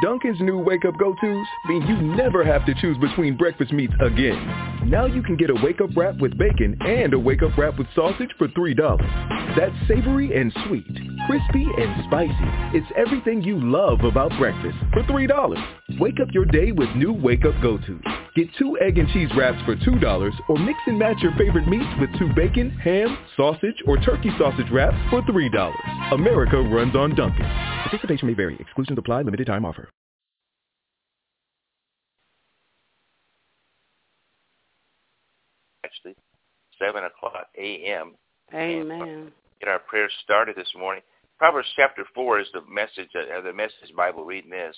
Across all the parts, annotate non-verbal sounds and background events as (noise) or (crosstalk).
Dunkin's new Wake Up Go-Tos mean you never have to choose between breakfast meats again. Now you can get a Wake Up Wrap with bacon and a Wake Up Wrap with sausage for $3. That's savory and sweet, crispy and spicy. It's everything you love about breakfast for $3. Wake up your day with new Wake Up Go-Tos. Get two egg and cheese wraps for $2 or mix and match your favorite meats with two bacon, ham, sausage, or turkey sausage wraps for $3. America runs on Dunkin'. Participation may vary. Exclusions apply. Limited time offer. Actually, 7 o'clock a.m. Amen. Get our prayers started this morning. Proverbs chapter 4 is the message, uh, the message Bible reading this,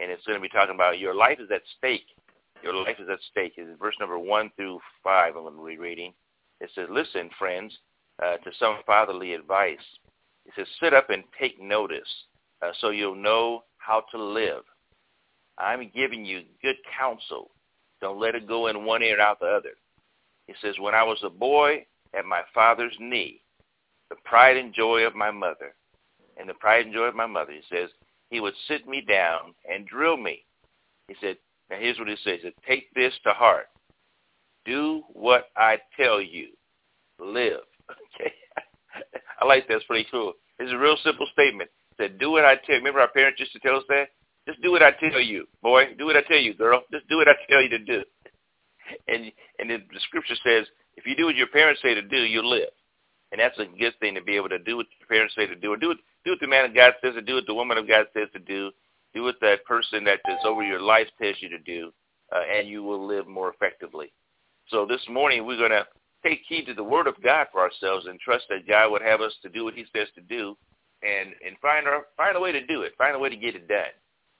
and it's going to be talking about your life is at stake. Your life is at stake. It's verse number 1 through 5 I'm going to be reading. It says, listen, friends, uh, to some fatherly advice. It says, sit up and take notice uh, so you'll know how to live. I'm giving you good counsel. Don't let it go in one ear and out the other. He says, when I was a boy at my father's knee, the pride and joy of my mother, and the pride and joy of my mother, he says, he would sit me down and drill me. He said, now here's what he says, said, take this to heart. Do what I tell you. Live. (laughs) Okay. I like that. It's pretty cool. It's a real simple statement. It said, do what I tell you. Remember our parents used to tell us that? Just do what I tell you, boy. Do what I tell you, girl. Just do what I tell you to do. And and the, scripture says, if you do what your parents say to do, you'll live. And that's a good thing to be able to do what your parents say to do, or do it, do what the man of God says to do, what the woman of God says to do, do what that person that is over your life tells you to do, uh, and you will live more effectively. So this morning we're going to take heed to the word of God for ourselves and trust that God would have us to do what he says to do and, and find our, find a way to do it, find a way to get it done.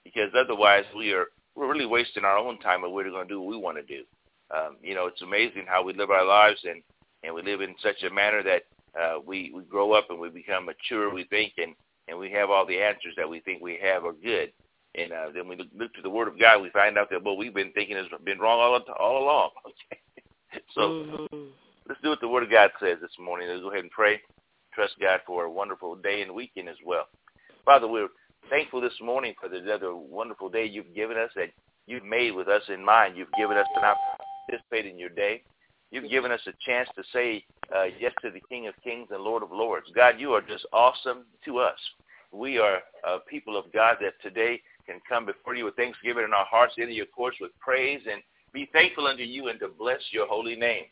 Because otherwise we are, we're really wasting our own time and we're going to do what we want to do. Um, you know, it's amazing how we live our lives and, and we live in such a manner that uh, we, we grow up and we become mature, we think, and, and we have all the answers that we think we have are good. And uh, then we look, look to the Word of God, we find out that what we've been thinking has been wrong all, all along. (laughs) Okay? so mm-hmm. let's do what the Word of God says this morning. Let's go ahead and pray. Trust God for a wonderful day and weekend as well. Father, we're thankful this morning for the other wonderful day you've given us that you've made with us in mind. You've given us an opportunity to participate in your day. You've given us a chance to say uh, yes to the King of Kings and Lord of Lords. God, you are just awesome to us. We are uh, people of God that today can come before you with thanksgiving in our hearts, enter your courts with praise, and be thankful unto you and to bless your holy name.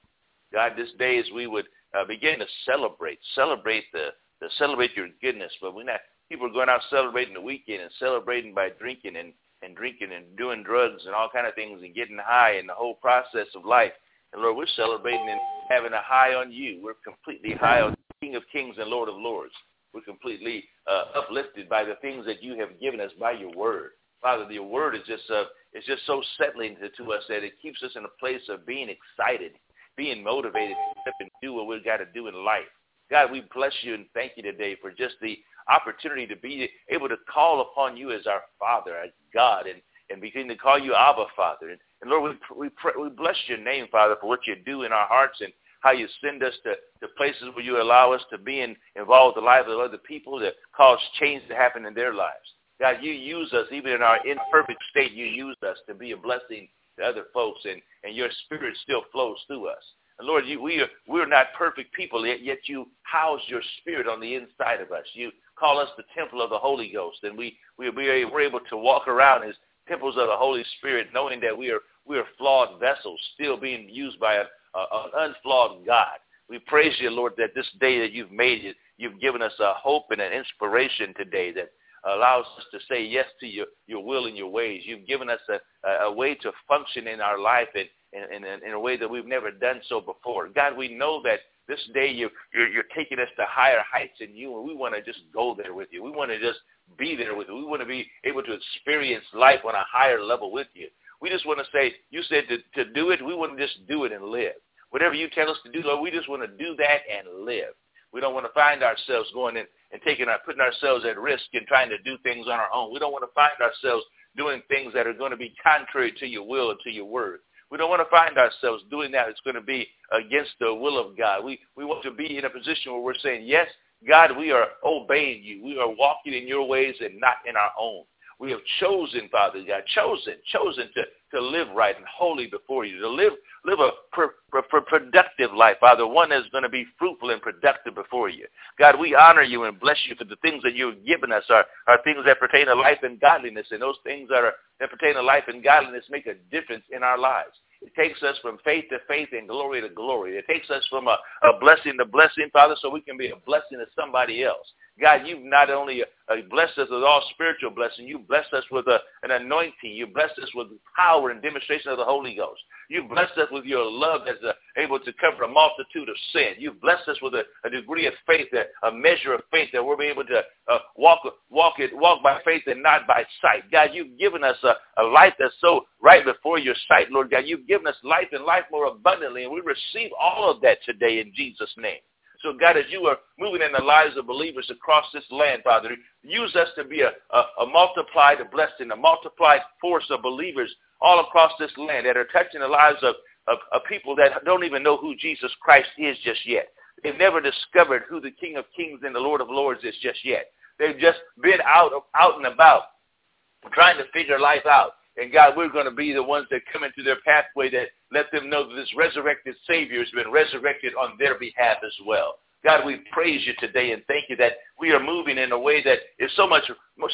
God, this day as we would uh, begin to celebrate, celebrate the, the celebrate your goodness, but we're not people are going out celebrating the weekend and celebrating by drinking and, and drinking and doing drugs and all kind of things and getting high and the whole process of life. And Lord, we're celebrating and having a high on you. We're completely high on King of Kings and Lord of Lords. We're completely uh, uplifted by the things that you have given us by your word. Father, your word is just uh, it's just so settling to, to us that it keeps us in a place of being excited, being motivated to step and do what we've got to do in life. God, we bless you and thank you today for just the opportunity to be able to call upon you as our Father, as God, and, and begin to call you Abba, Father. And, and Lord, we, we, pray, we bless your name, Father, for what you do in our hearts and how you send us to, to places where you allow us to be in, involved in the lives of other people that cause change to happen in their lives. God, you use us, even in our imperfect state, you use us to be a blessing to other folks, and, and your spirit still flows through us. And Lord, you, we are, we're not perfect people, yet, yet you house your spirit on the inside of us. You call us the temple of the Holy Ghost, and we, we, we are, we're able to walk around as temples of the Holy Spirit, knowing that we are, we are flawed vessels, still being used by a, a, an unflawed God. We praise you, Lord, that this day that you've made, it, you've given us a hope and an inspiration today that allows us to say yes to your, your will and your ways. You've given us a, a way to function in our life in, in, in, in a way that we've never done so before. God, we know that this day you, you're, you're taking us to higher heights in you, and we want to just go there with you. We want to just be there with you. We want to be able to experience life on a higher level with you. We just want to say, you said to, to do it, we want to just do it and live. Whatever you tell us to do, Lord, we just want to do that and live. We don't want to find ourselves going in and taking our, putting ourselves at risk and trying to do things on our own. We don't want to find ourselves doing things that are going to be contrary to your will and to your word. We don't want to find ourselves doing that. It's going to be against the will of God. We, we want to be in a position where we're saying, yes, God, we are obeying you. We are walking in your ways and not in our own. we have chosen, Father God, chosen, chosen to, to live right and holy before you, to live live a per, per productive life, Father, one that's going to be fruitful and productive before you. God, we honor you and bless you for the things that you've given us are, are things that pertain to life and godliness, and those things that, are, that pertain to life and godliness make a difference in our lives. It takes us from faith to faith and glory to glory. It takes us from a, a blessing to blessing, Father, so we can be a blessing to somebody else. God, you've not only uh, blessed us with all spiritual blessing, you blessed us with a, an anointing. You blessed us with power and demonstration of the Holy Ghost. You blessed us with your love that's uh, able to cover a multitude of sin. You've blessed us with a, a degree of faith, that, a measure of faith that we're able to uh, walk walk it walk by faith and not by sight. God, you've given us a, a life that's so right before your sight, Lord God. You've given us life and life more abundantly, and we receive all of that today in Jesus' name. So God, as you are moving in the lives of believers across this land, Father, use us to be a, a, a multiplied blessing, a multiplied force of believers all across this land that are touching the lives of, of, of people that don't even know who Jesus Christ is just yet. They've never discovered who the King of Kings and the Lord of Lords is just yet. They've just been out, out and about trying to figure life out. And God, we're going to be the ones that come into their pathway that let them know that this resurrected Savior has been resurrected on their behalf as well. God, we praise you today and thank you that we are moving in a way that is so much,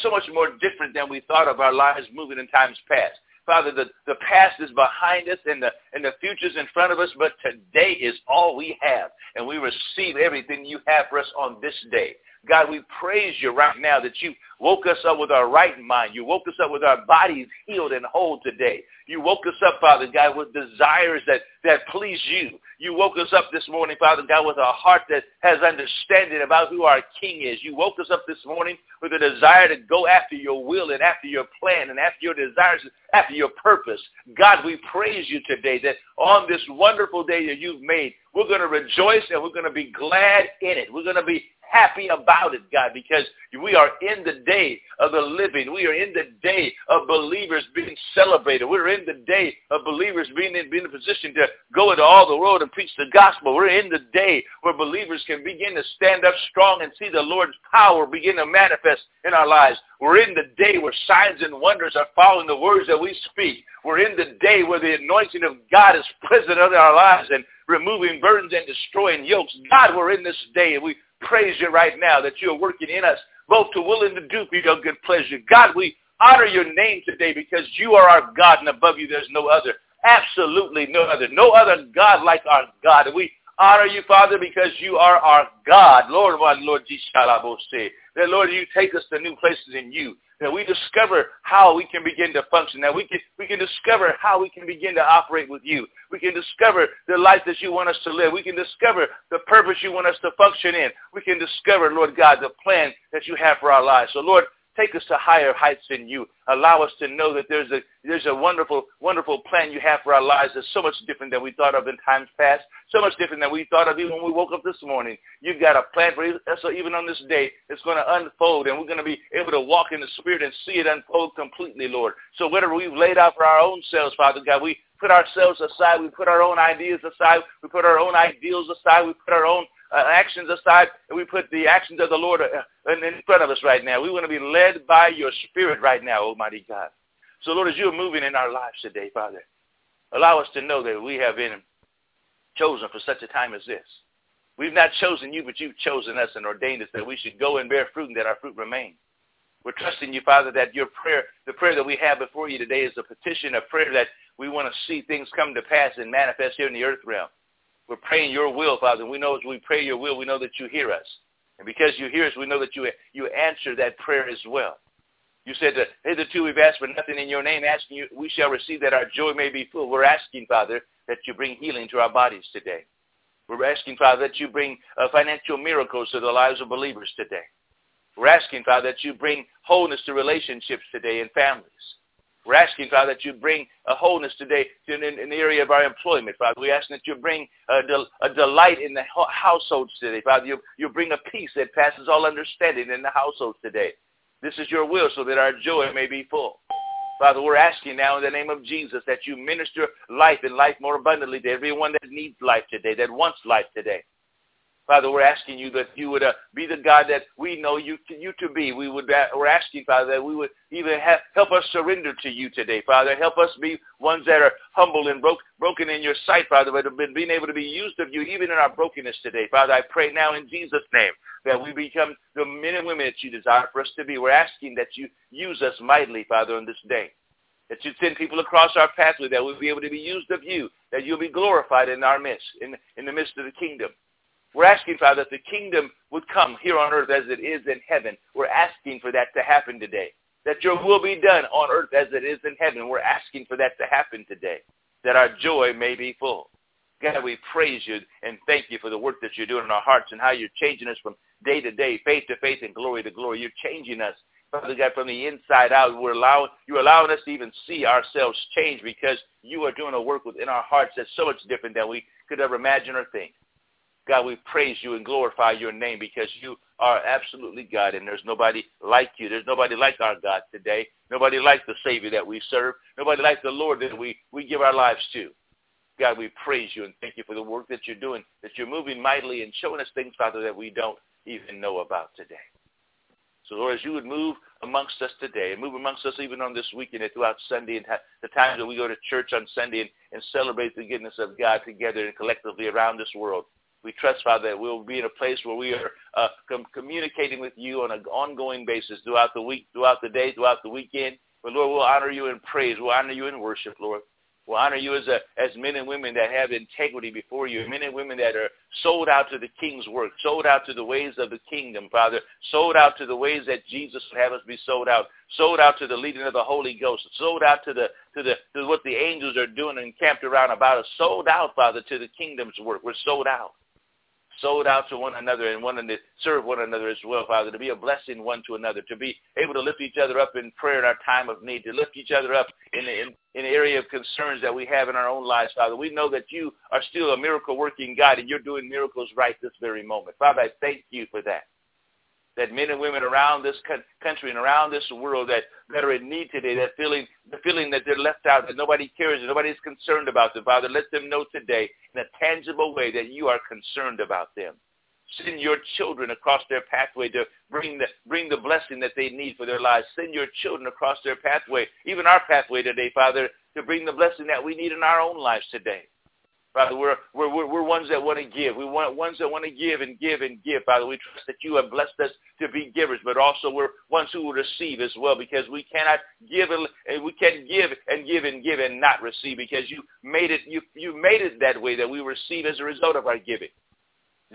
so much more different than we thought of our lives moving in times past. Father, the, the past is behind us and the, and the future's in front of us, but today is all we have. And we receive everything you have for us on this day. God, we praise you right now that you woke us up with our right mind. You woke us up with our bodies healed and whole today. You woke us up, Father God, with desires that, that please you. You woke us up this morning, Father God, with a heart that has understanding about who our King is. You woke us up this morning with a desire to go after your will and after your plan and after your desires, after your purpose. God, we praise you today that on this wonderful day that you've made, we're going to rejoice and we're going to be glad in it. We're going to be happy about it, God, because we are in the day of the living. We are in the day of believers being celebrated. We're in the day of believers being in, being in a position to go into all the world and preach the gospel. We're in the day where believers can begin to stand up strong and see the Lord's power begin to manifest in our lives. We're in the day where signs and wonders are following the words that we speak. We're in the day where the anointing of God is (laughs) present in our lives and removing burdens and destroying yokes. God, we're in this day and we praise you right now that you are working in us both to will and to do for your good pleasure. God, we honor your name today because you are our God and above you there's no other. Absolutely no other. No other God like our God. And we honor you, Father, because you are our God. Lord, my Lord, that Lord, you take us to new places in you that we discover how we can begin to function, that we can, we can discover how we can begin to operate with you. We can discover the life that you want us to live. We can discover the purpose you want us to function in. We can discover, Lord God, the plan that you have for our lives. So, Lord, Take us to higher heights in you. Allow us to know that there's a, there's a wonderful, wonderful plan you have for our lives that's so much different than we thought of in times past, so much different than we thought of even when we woke up this morning. You've got a plan for us so even on this day. It's going to unfold, and we're going to be able to walk in the Spirit and see it unfold completely, Lord. So whatever we've laid out for our own selves, Father God, we put ourselves aside. We put our own ideas aside. We put our own ideals aside. We put our own uh, actions aside, and we put the actions of the Lord uh, in front of us right now. We want to be led by your Spirit right now, Almighty God. So, Lord, as you are moving in our lives today, Father, allow us to know that we have been chosen for such a time as this. We've not chosen you, but you've chosen us and ordained us that we should go and bear fruit and that our fruit remain. We're trusting you, Father, that your prayer, the prayer that we have before you today is a petition, a prayer that we want to see things come to pass and manifest here in the earth realm. We're praying your will, Father. We know as we pray your will, we know that you hear us. And because you hear us, we know that you, you answer that prayer as well. You said that hitherto we've asked for nothing in your name, asking you, we shall receive that our joy may be full. We're asking, Father, that you bring healing to our bodies today. We're asking, Father, that you bring uh, financial miracles to the lives of believers today. We're asking, Father, that you bring wholeness to relationships today and families. We're asking, Father, that you bring a wholeness today in, in, in the area of our employment, Father. We're asking that you bring a, del, a delight in the households today, Father. You, you bring a peace that passes all understanding in the households today. This is your will so that our joy may be full. Father, we're asking now in the name of Jesus that you minister life and life more abundantly to everyone that needs life today, that wants life today. Father, we're asking you that you would uh, be the God that we know you to, you to be. We would uh, we're asking, Father, that we would even have, help us surrender to you today, Father. Help us be ones that are humble and broke, broken in your sight, Father, but have been being able to be used of you even in our brokenness today, Father. I pray now in Jesus' name that we become the men and women that you desire for us to be. We're asking that you use us mightily, Father, on this day. That you send people across our pathway that we'll be able to be used of you, that you'll be glorified in our midst, in, in the midst of the kingdom. We're asking, Father, that the kingdom would come here on earth as it is in heaven. We're asking for that to happen today. That your will be done on earth as it is in heaven. We're asking for that to happen today. That our joy may be full. God, we praise you and thank you for the work that you're doing in our hearts and how you're changing us from day to day, faith to faith, and glory to glory. You're changing us, Father God, from the inside out. We're allowing, you're allowing us to even see ourselves change because you are doing a work within our hearts that's so much different than we could ever imagine or think. God, we praise you and glorify your name because you are absolutely God and there's nobody like you. There's nobody like our God today. Nobody like the Savior that we serve. Nobody like the Lord that we, we give our lives to. God, we praise you and thank you for the work that you're doing, that you're moving mightily and showing us things, Father, that we don't even know about today. So, Lord, as you would move amongst us today and move amongst us even on this weekend and throughout Sunday and the times that we go to church on Sunday and, and celebrate the goodness of God together and collectively around this world, we trust, Father, that we'll be in a place where we are uh, com- communicating with you on an ongoing basis throughout the week, throughout the day, throughout the weekend. But Lord, we'll honor you in praise. We'll honor you in worship, Lord. We'll honor you as, a, as men and women that have integrity before you, men and women that are sold out to the king's work, sold out to the ways of the kingdom, Father, sold out to the ways that Jesus would have us be sold out, sold out to the leading of the Holy Ghost, sold out to the to the to what the angels are doing and camped around about us, sold out, Father, to the kingdom's work. We're sold out sold out to one another and wanting to serve one another as well, Father, to be a blessing one to another, to be able to lift each other up in prayer in our time of need, to lift each other up in the, in, in the area of concerns that we have in our own lives, Father. We know that you are still a miracle working God and you're doing miracles right this very moment. Father, I thank you for that that men and women around this country and around this world that, that are in need today, that feeling the feeling that they're left out, that nobody cares, that nobody's concerned about them. Father, let them know today in a tangible way that you are concerned about them. Send your children across their pathway to bring the bring the blessing that they need for their lives. Send your children across their pathway, even our pathway today, Father, to bring the blessing that we need in our own lives today. Father, we're, we're, we're, ones that want to give. We want ones that want to give and give and give, Father. We trust that you have blessed us to be givers, but also we're ones who will receive as well because we cannot give and we can give and give and give and not receive because you made it, you, you made it that way that we receive as a result of our giving.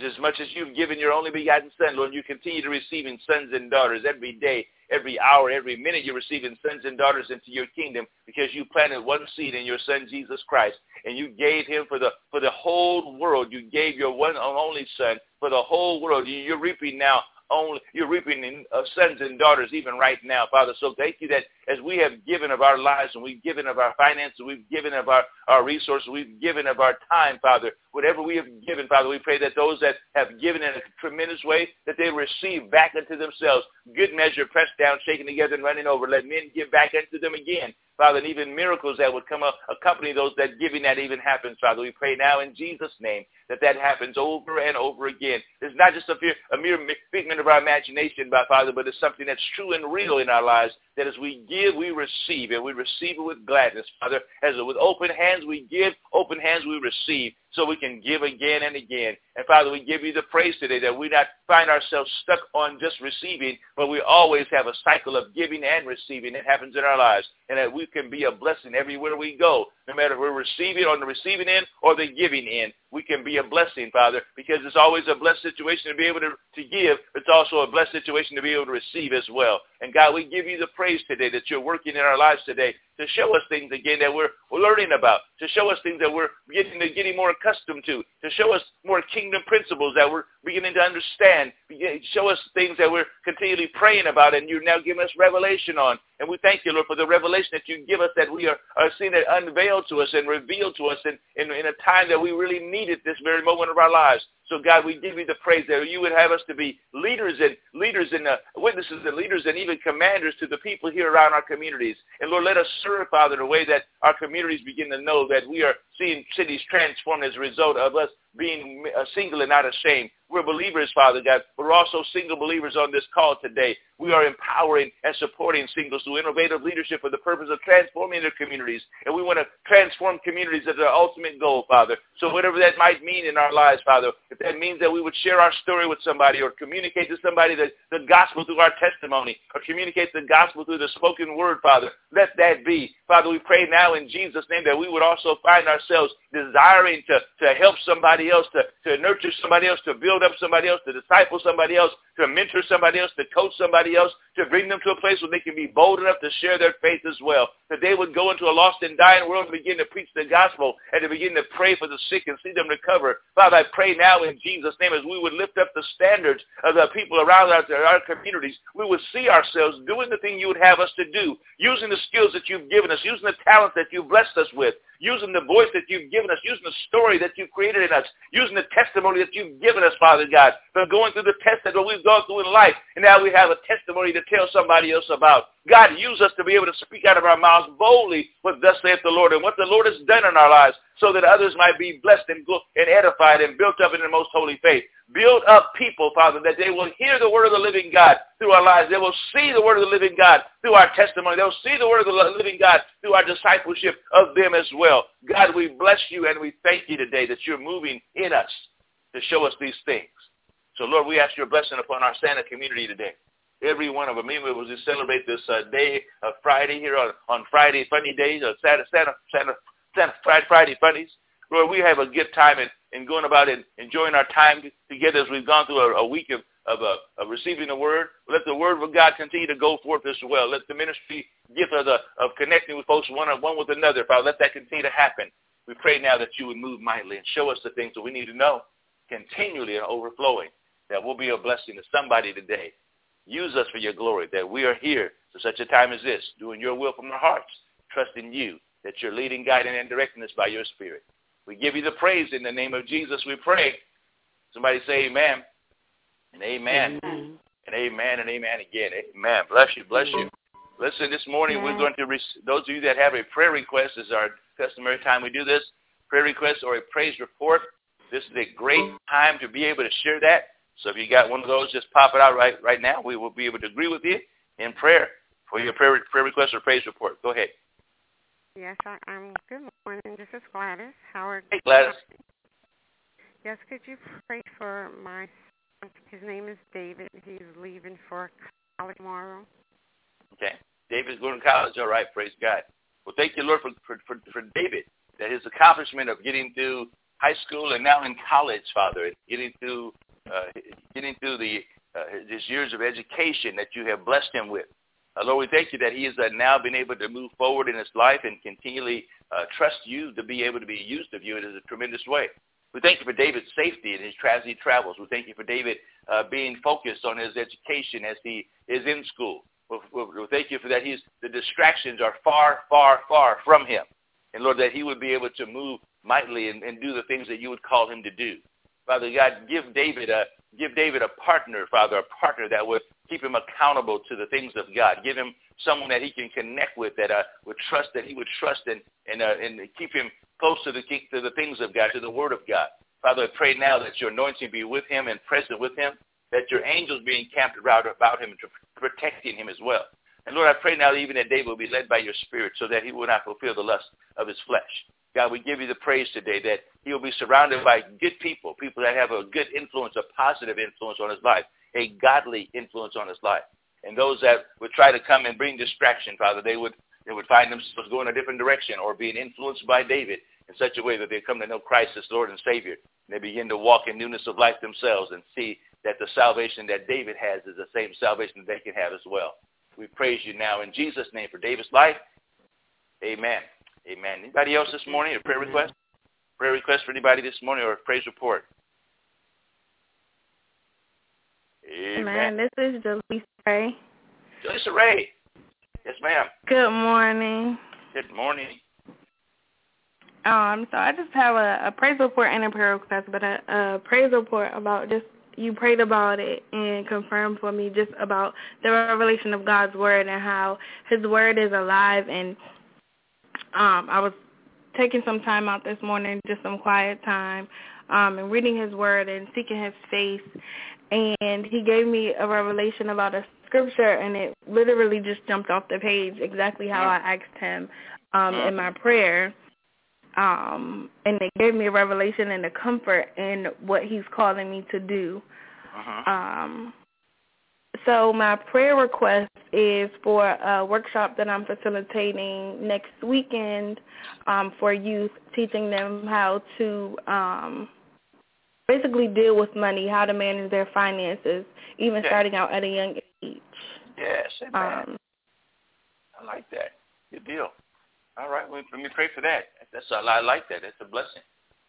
As much as you've given your only begotten Son, Lord, you continue to receiving sons and daughters every day, every hour, every minute. You're receiving sons and daughters into your kingdom because you planted one seed in your Son Jesus Christ, and you gave him for the for the whole world. You gave your one and only Son for the whole world. You're reaping now only you're reaping in, uh, sons and daughters even right now, Father. So thank you that as we have given of our lives and we've given of our finances, we've given of our, our resources, we've given of our time, Father. Whatever we have given, Father, we pray that those that have given in a tremendous way, that they receive back into themselves good measure, pressed down, shaken together, and running over. Let men give back into them again. Father, and even miracles that would come up, accompany those that giving that even happens, Father. We pray now in Jesus' name that that happens over and over again. It's not just a, fear, a mere figment of our imagination, by Father, but it's something that's true and real in our lives, that as we give, we receive, and we receive it with gladness, Father. As with open hands we give, open hands we receive so we can give again and again. And Father, we give you the praise today that we not find ourselves stuck on just receiving, but we always have a cycle of giving and receiving that happens in our lives, and that we can be a blessing everywhere we go, no matter if we're receiving on the receiving end or the giving end. We can be a blessing, Father, because it's always a blessed situation to be able to, to give. It's also a blessed situation to be able to receive as well. And God, we give you the praise today that you're working in our lives today to show us things again that we're, learning about, to show us things that we're getting getting more accustomed to, to show us more kingdom principles that we're beginning to understand, show us things that we're continually praying about and you're now giving us revelation on. And we thank you, Lord, for the revelation that you give us that we are, are seeing it unveiled to us and revealed to us in, in, in a time that we really needed this very moment of our lives. So God, we give you the praise that you would have us to be leaders and leaders and uh, witnesses and leaders and even commanders to the people here around our communities. And Lord, let us serve, Father, in a way that our communities begin to know that we are seeing cities transformed as a result of us being uh, single and not ashamed. We're believers, Father God. We're also single believers on this call today. We are empowering and supporting singles through innovative leadership for the purpose of transforming their communities. And we want to transform communities as our ultimate goal, Father. So whatever that might mean in our lives, Father, if that means that we would share our story with somebody or communicate to somebody the, the gospel through our testimony or communicate the gospel through the spoken word, Father, let that be. Father, we pray now in Jesus' name that we would also find ourselves desiring to, to help somebody else, to, to nurture somebody else, to build up somebody else, to disciple somebody else, to mentor somebody else, to coach somebody else, to bring them to a place where they can be bold enough to share their faith as well. That they would go into a lost and dying world and begin to preach the gospel and to begin to pray for the sick and see them recover. Father, I pray now in Jesus' name as we would lift up the standards of the people around our, our communities, we would see ourselves doing the thing you would have us to do, using the skills that you've given us, using the talents that you've blessed us with, using the voice that you've given us, using the story that you've created in us, using the testimony that you've given us, Father God, for going through the test that we've gone through in life. And now we have a testimony to tell somebody else about. God, use us to be able to speak out of our mouths boldly what thus saith the Lord and what the Lord has done in our lives so that others might be blessed and, and edified and built up in the most holy faith. Build up people, Father, that they will hear the word of the living God through our lives. They will see the word of the living God through our testimony. They'll see the word of the living God through our discipleship of them as well. God, we bless you and we thank you today that you're moving in us to show us these things. So, Lord, we ask your blessing upon our SANA community today. Every one of them. Even was to celebrate this uh, day of Friday here on, on Friday funny days, or SANA, SANA, SANA, SANA Friday funnies. Lord, we have a good time in, in going about and enjoying our time together as we've gone through a, a week of, of, uh, of receiving the word. Let the word of God continue to go forth as well. Let the ministry gift of, the, of connecting with folks one, on one with another, Father, let that continue to happen. We pray now that you would move mightily and show us the things that we need to know continually and overflowing, that will be a blessing to somebody today. Use us for your glory, that we are here for such a time as this, doing your will from our hearts, trusting you that you're leading, guiding, and directing us by your Spirit. We give you the praise in the name of Jesus. We pray. Somebody say amen and amen, amen. and amen and amen again. Amen. Bless you. Bless you. Listen, this morning we're going to, those of you that have a prayer request, is our customary time we do this, prayer request or a praise report. This is a great time to be able to share that. So if you got one of those, just pop it out right right now. We will be able to agree with you in prayer for your prayer, prayer request or praise report. Go ahead. Yes, I, am good morning. This is Gladys Howard. Hey, Gladys. Yes, could you pray for my son? His name is David. He's leaving for college tomorrow. Okay. David's going to college. All right. Praise God. Well, thank you, Lord, for, for, for, for David, that his accomplishment of getting through high school and now in college, Father, getting through uh, getting through the uh, his years of education that you have blessed him with. Uh, Lord, we thank you that he has uh, now been able to move forward in his life and continually uh, trust you to be able to be used of you in a tremendous way. We thank you for David's safety in his as travels. We thank you for David uh, being focused on his education as he is in school. We, we, we thank you for that. He's the distractions are far, far, far from him, and Lord, that he would be able to move mightily and, and do the things that you would call him to do. Father God, give David a give David a partner, Father, a partner that would keep him accountable to the things of God. Give him someone that he can connect with, that uh, would trust, that he would trust and and uh, and keep him close to the to the things of God, to the Word of God. Father, I pray now that your anointing be with him and present with him, that your angels be encamped around about him and protecting him as well. And Lord, I pray now even that David will be led by your Spirit so that he will not fulfill the lust of his flesh. God, we give you the praise today that he will be surrounded by good people, people that have a good influence, a positive influence on his life, a godly influence on his life. And those that would try to come and bring distraction, Father, they would they would find themselves going a different direction or being influenced by David in such a way that they come to know Christ as Lord and Savior. And they begin to walk in newness of life themselves and see that the salvation that David has is the same salvation that they can have as well. We praise you now in Jesus' name for David's life. Amen. Amen. Anybody else this morning? A prayer request? Prayer request for anybody this morning or a praise report? Amen. This is Jaleesa Ray. Jaleesa Ray. Yes, ma'am. Good morning. Good morning. Um, so I just have a, a praise report and a prayer request, but a, a praise report about just you prayed about it and confirmed for me just about the revelation of God's word and how His word is alive and um, I was taking some time out this morning, just some quiet time, um, and reading His Word and seeking His face. And He gave me a revelation about a scripture, and it literally just jumped off the page exactly how I asked Him um, in my prayer. Um, and it gave me a revelation and a comfort in what He's calling me to do. Uh-huh. Um, so my prayer request is for a workshop that I'm facilitating next weekend um, for youth, teaching them how to um, basically deal with money, how to manage their finances, even starting out at a young age. Yes, amen. Um, I like that. Good deal. All right, well, let me pray for that. That's a, I like that. That's a blessing.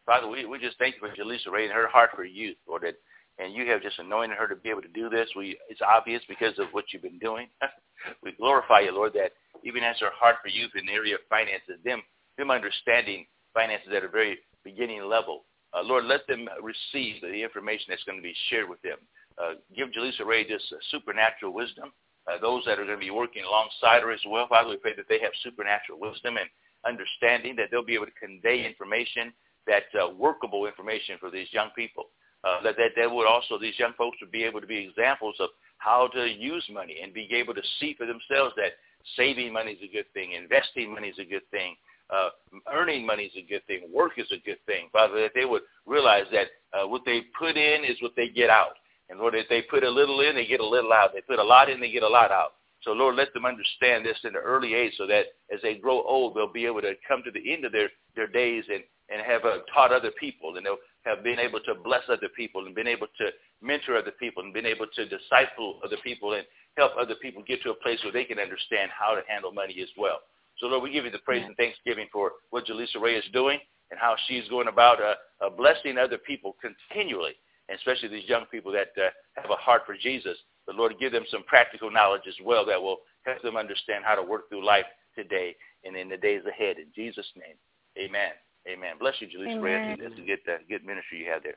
Father, we, we just thank you for Jaleesa Ray and her heart for youth, Lord, that, and you have just anointed her to be able to do this. We It's obvious because of what you've been doing. (laughs) we glorify you, Lord, that even as her heart for youth in the area of finances, them, them understanding finances at a very beginning level, uh, Lord, let them receive the information that's going to be shared with them. Uh, give Jaleesa Ray this uh, supernatural wisdom uh, those that are going to be working alongside her as well. Father, we pray that they have supernatural wisdom and understanding, that they'll be able to convey information, that uh, workable information for these young people. Uh, that, that they would also, these young folks would be able to be examples of how to use money and be able to see for themselves that saving money is a good thing, investing money is a good thing, uh, earning money is a good thing, work is a good thing. Father, that they would realize that uh, what they put in is what they get out. And Lord, if they put a little in, they get a little out. They put a lot in, they get a lot out. So Lord, let them understand this in the early age so that as they grow old, they'll be able to come to the end of their, their days and, and have uh, taught other people and they'll have been able to bless other people and been able to mentor other people and been able to disciple other people and help other people get to a place where they can understand how to handle money as well. So Lord, we give you the praise and thanksgiving for what Jaleesa Ray is doing and how she's going about uh, uh, blessing other people continually and especially these young people that uh, have a heart for Jesus. But Lord, give them some practical knowledge as well that will help them understand how to work through life today and in the days ahead. In Jesus' name, amen. Amen. Bless you, Ray. Amen. That's a good, uh, good ministry you have there.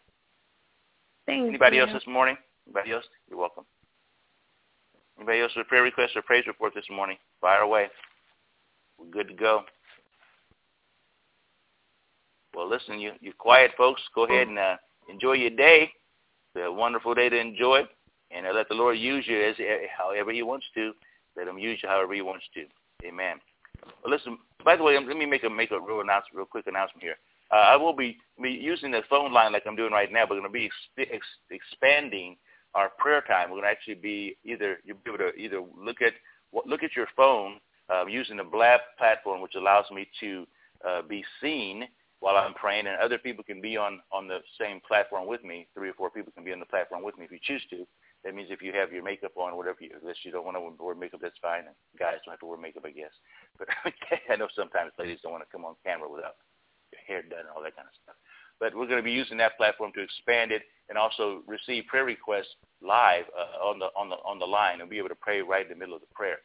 thank Anybody you. else this morning? Anybody else? You're welcome. Anybody else with a prayer request or praise report this morning? Fire away. We're good to go. Well, listen, you you quiet folks, go ahead and uh, enjoy your day. It's a wonderful day to enjoy, and uh, let the Lord use you as however He wants to. Let Him use you however He wants to. Amen. Listen. By the way, let me make a make a real announcement, real quick announcement here. Uh, I will be, be using the phone line like I'm doing right now, but going to be ex- ex- expanding our prayer time. We're going to actually be either you'll be able to either look at look at your phone uh, using the Blab platform, which allows me to uh, be seen while I'm praying, and other people can be on on the same platform with me. Three or four people can be on the platform with me if you choose to. That means if you have your makeup on, whatever you, unless you don't want to wear makeup, that's fine. And guys don't have to wear makeup, I guess. But (laughs) I know sometimes ladies don't want to come on camera without your hair done and all that kind of stuff. But we're going to be using that platform to expand it and also receive prayer requests live uh, on the on the on the line and be able to pray right in the middle of the prayer.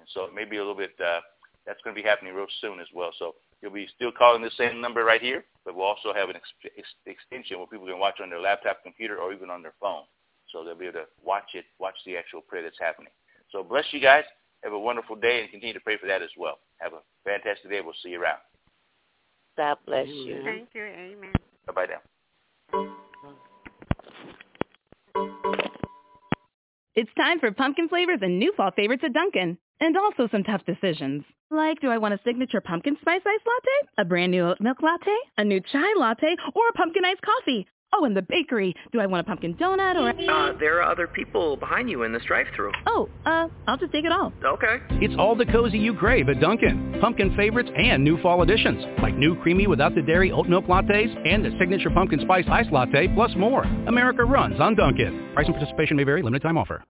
And so maybe a little bit. Uh, that's going to be happening real soon as well. So you'll be still calling the same number right here, but we'll also have an ex- ex- extension where people can watch on their laptop computer or even on their phone. So they'll be able to watch it, watch the actual prayer that's happening. So bless you guys. Have a wonderful day and continue to pray for that as well. Have a fantastic day. We'll see you around. God bless you. Thank you. Amen. Bye-bye now. It's time for pumpkin flavors and new fall favorites at Dunkin'. And also some tough decisions. Like, do I want a signature pumpkin spice ice latte? A brand new oat milk latte? A new chai latte? Or a pumpkin iced coffee? Oh, and the bakery. Do I want a pumpkin donut or... Uh, there are other people behind you in this drive-through. Oh, uh, I'll just take it all. Okay. It's all the cozy you crave at Dunkin'. Pumpkin favorites and new fall additions, like new creamy without the dairy oat milk lattes and the signature pumpkin spice ice latte, plus more. America runs on Dunkin'. Price and participation may vary. Limited time offer.